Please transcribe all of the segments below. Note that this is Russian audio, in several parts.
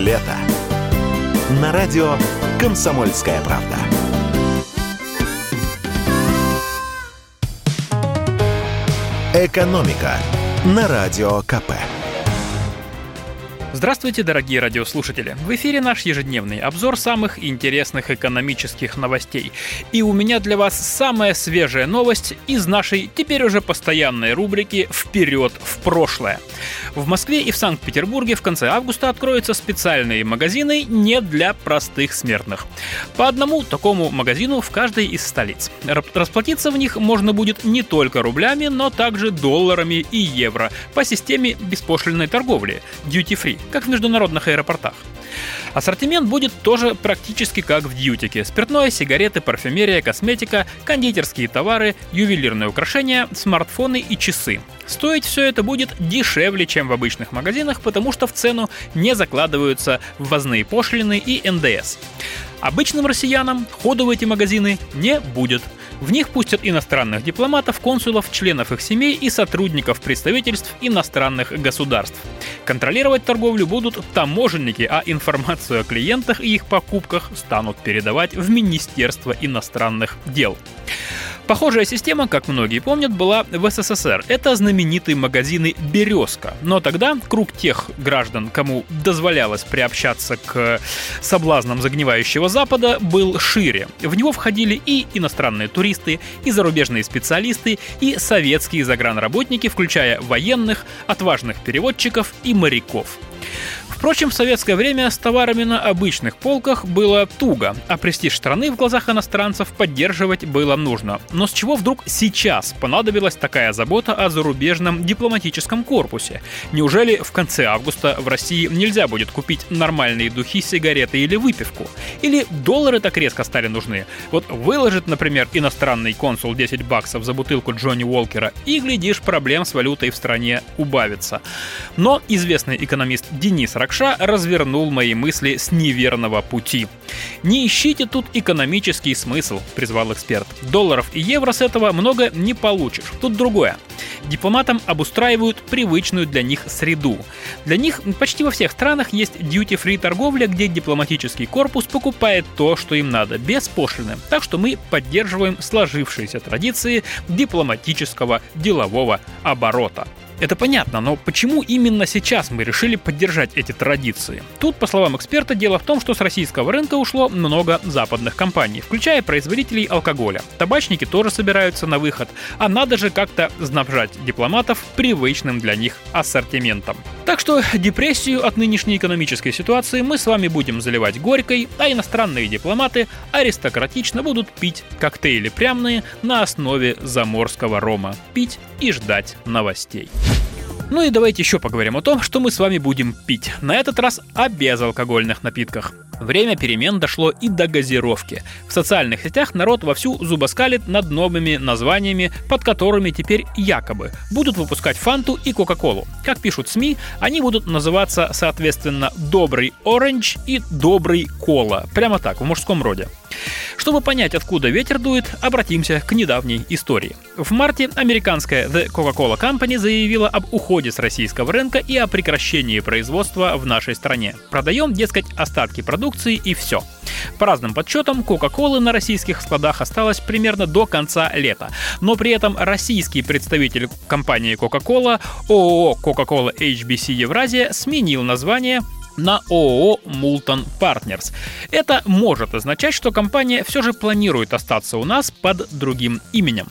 лето» на радио «Комсомольская правда». «Экономика» на радио КП. Здравствуйте, дорогие радиослушатели! В эфире наш ежедневный обзор самых интересных экономических новостей. И у меня для вас самая свежая новость из нашей теперь уже постоянной рубрики «Вперед в прошлое». В Москве и в Санкт-Петербурге в конце августа откроются специальные магазины не для простых смертных. По одному такому магазину в каждой из столиц. Расплатиться в них можно будет не только рублями, но также долларами и евро по системе беспошлинной торговли – duty free как в международных аэропортах. Ассортимент будет тоже практически как в дьютике. Спиртное, сигареты, парфюмерия, косметика, кондитерские товары, ювелирные украшения, смартфоны и часы. Стоить все это будет дешевле, чем в обычных магазинах, потому что в цену не закладываются ввозные пошлины и НДС. Обычным россиянам ходу в эти магазины не будет – в них пустят иностранных дипломатов, консулов, членов их семей и сотрудников представительств иностранных государств. Контролировать торговлю будут таможенники, а информацию о клиентах и их покупках станут передавать в Министерство иностранных дел. Похожая система, как многие помнят, была в СССР. Это знаменитые магазины «Березка». Но тогда круг тех граждан, кому дозволялось приобщаться к соблазнам загнивающего Запада, был шире. В него входили и иностранные туристы, и зарубежные специалисты, и советские загранработники, включая военных, отважных переводчиков и моряков. Впрочем, в советское время с товарами на обычных полках было туго, а престиж страны в глазах иностранцев поддерживать было нужно. Но с чего вдруг сейчас понадобилась такая забота о зарубежном дипломатическом корпусе? Неужели в конце августа в России нельзя будет купить нормальные духи, сигареты или выпивку? Или доллары так резко стали нужны? Вот выложит, например, иностранный консул 10 баксов за бутылку Джонни Уолкера, и, глядишь, проблем с валютой в стране убавится. Но известный экономист Денис Рак Ракша развернул мои мысли с неверного пути. «Не ищите тут экономический смысл», — призвал эксперт. «Долларов и евро с этого много не получишь. Тут другое. Дипломатам обустраивают привычную для них среду. Для них почти во всех странах есть duty-free торговля, где дипломатический корпус покупает то, что им надо, без пошлины. Так что мы поддерживаем сложившиеся традиции дипломатического делового оборота. Это понятно, но почему именно сейчас мы решили поддержать эти традиции? Тут, по словам эксперта, дело в том, что с российского рынка ушло много западных компаний, включая производителей алкоголя. Табачники тоже собираются на выход, а надо же как-то снабжать дипломатов привычным для них ассортиментом. Так что депрессию от нынешней экономической ситуации мы с вами будем заливать горькой, а иностранные дипломаты аристократично будут пить коктейли прямные на основе заморского рома. Пить и ждать новостей. Ну и давайте еще поговорим о том, что мы с вами будем пить. На этот раз о безалкогольных напитках. Время перемен дошло и до газировки. В социальных сетях народ вовсю зубоскалит над новыми названиями, под которыми теперь якобы будут выпускать фанту и кока-колу. Как пишут СМИ, они будут называться соответственно «Добрый Оранж» и «Добрый Кола». Прямо так, в мужском роде. Чтобы понять, откуда ветер дует, обратимся к недавней истории. В марте американская The Coca-Cola Company заявила об уходе с российского рынка и о прекращении производства в нашей стране. Продаем, дескать, остатки продукции и все. По разным подсчетам, Кока-Колы на российских складах осталось примерно до конца лета. Но при этом российский представитель компании Coca-Cola, ООО Coca-Cola HBC Евразия, сменил название на ООО «Мултон Партнерс». Это может означать, что компания все же планирует остаться у нас под другим именем.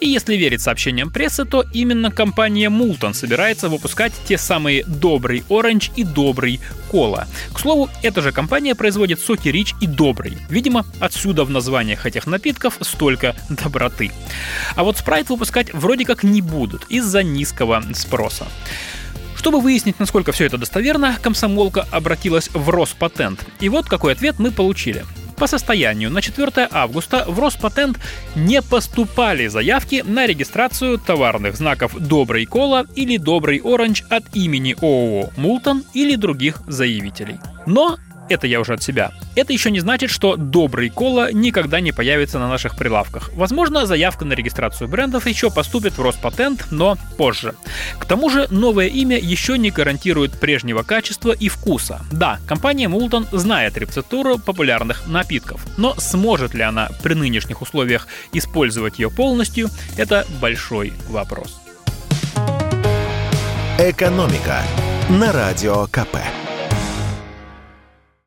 И если верить сообщениям прессы, то именно компания Мултон собирается выпускать те самые «Добрый Оранж» и «Добрый Кола». К слову, эта же компания производит соки Рич и Добрый. Видимо, отсюда в названиях этих напитков столько доброты. А вот спрайт выпускать вроде как не будут из-за низкого спроса. Чтобы выяснить, насколько все это достоверно, комсомолка обратилась в Роспатент. И вот какой ответ мы получили. По состоянию на 4 августа в Роспатент не поступали заявки на регистрацию товарных знаков «Добрый Кола» или «Добрый Оранж» от имени ООО «Мултон» или других заявителей. Но это я уже от себя. Это еще не значит, что добрый кола никогда не появится на наших прилавках. Возможно, заявка на регистрацию брендов еще поступит в Роспатент, но позже. К тому же, новое имя еще не гарантирует прежнего качества и вкуса. Да, компания Мултон знает рецептуру популярных напитков, но сможет ли она при нынешних условиях использовать ее полностью, это большой вопрос. «Экономика» на Радио КП.